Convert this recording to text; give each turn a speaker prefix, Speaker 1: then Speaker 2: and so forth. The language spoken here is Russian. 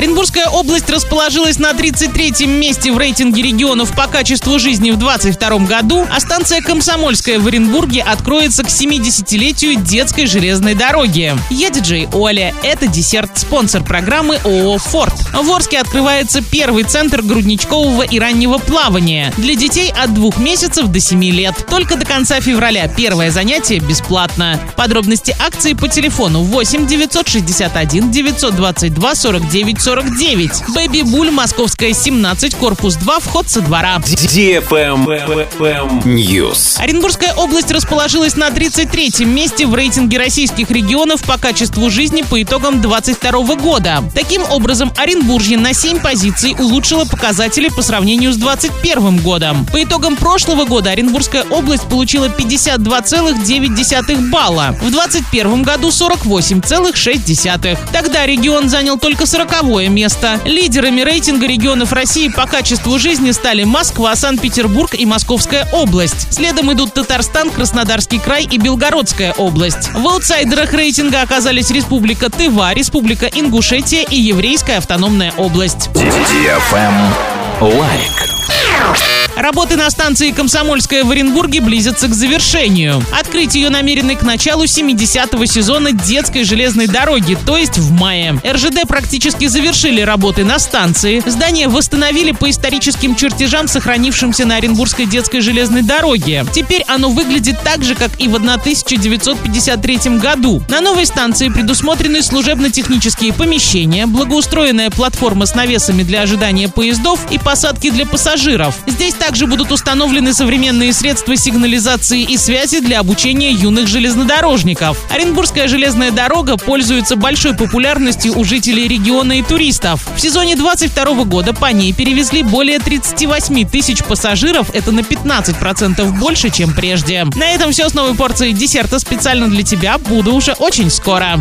Speaker 1: Оренбургская область расположилась на 33-м месте в рейтинге регионов по качеству жизни в 2022 году, а станция Комсомольская в Оренбурге откроется к 70-летию детской железной дороги. Я диджей Оля. Это десерт, спонсор программы ООО «Форд». В Орске открывается первый центр грудничкового и раннего плавания для детей от двух месяцев до 7 лет. Только до конца февраля первое занятие бесплатно. Подробности акции по телефону 8 961 922 49 49. Бэби Буль, Московская, 17, корпус 2, вход со двора.
Speaker 2: News.
Speaker 1: Оренбургская область расположилась на 33-м месте в рейтинге российских регионов по качеству жизни по итогам 2022 года. Таким образом, Оренбуржье на 7 позиций улучшило показатели по сравнению с 2021 годом. По итогам прошлого года Оренбургская область получила 52,9 балла. В 2021 году 48,6. Тогда регион занял только 40 место. Лидерами рейтинга регионов России по качеству жизни стали Москва, Санкт-Петербург и Московская область. Следом идут Татарстан, Краснодарский край и Белгородская область. В аутсайдерах рейтинга оказались Республика Тыва, Республика Ингушетия и Еврейская автономная область.
Speaker 2: Лайк.
Speaker 1: Работы на станции «Комсомольская» в Оренбурге близятся к завершению. Открыть ее намерены к началу 70-го сезона детской железной дороги, то есть в мае. РЖД практически завершили работы на станции. Здание восстановили по историческим чертежам, сохранившимся на Оренбургской детской железной дороге. Теперь оно выглядит так же, как и в 1953 году. На новой станции предусмотрены служебно-технические помещения, благоустроенная платформа с навесами для ожидания поездов и посадки для пассажиров. Здесь также будут установлены современные средства сигнализации и связи для обучения юных железнодорожников. Оренбургская железная дорога пользуется большой популярностью у жителей региона и туристов. В сезоне 22 года по ней перевезли более 38 тысяч пассажиров, это на 15% больше, чем прежде. На этом все с новой порцией десерта специально для тебя. Буду уже очень скоро.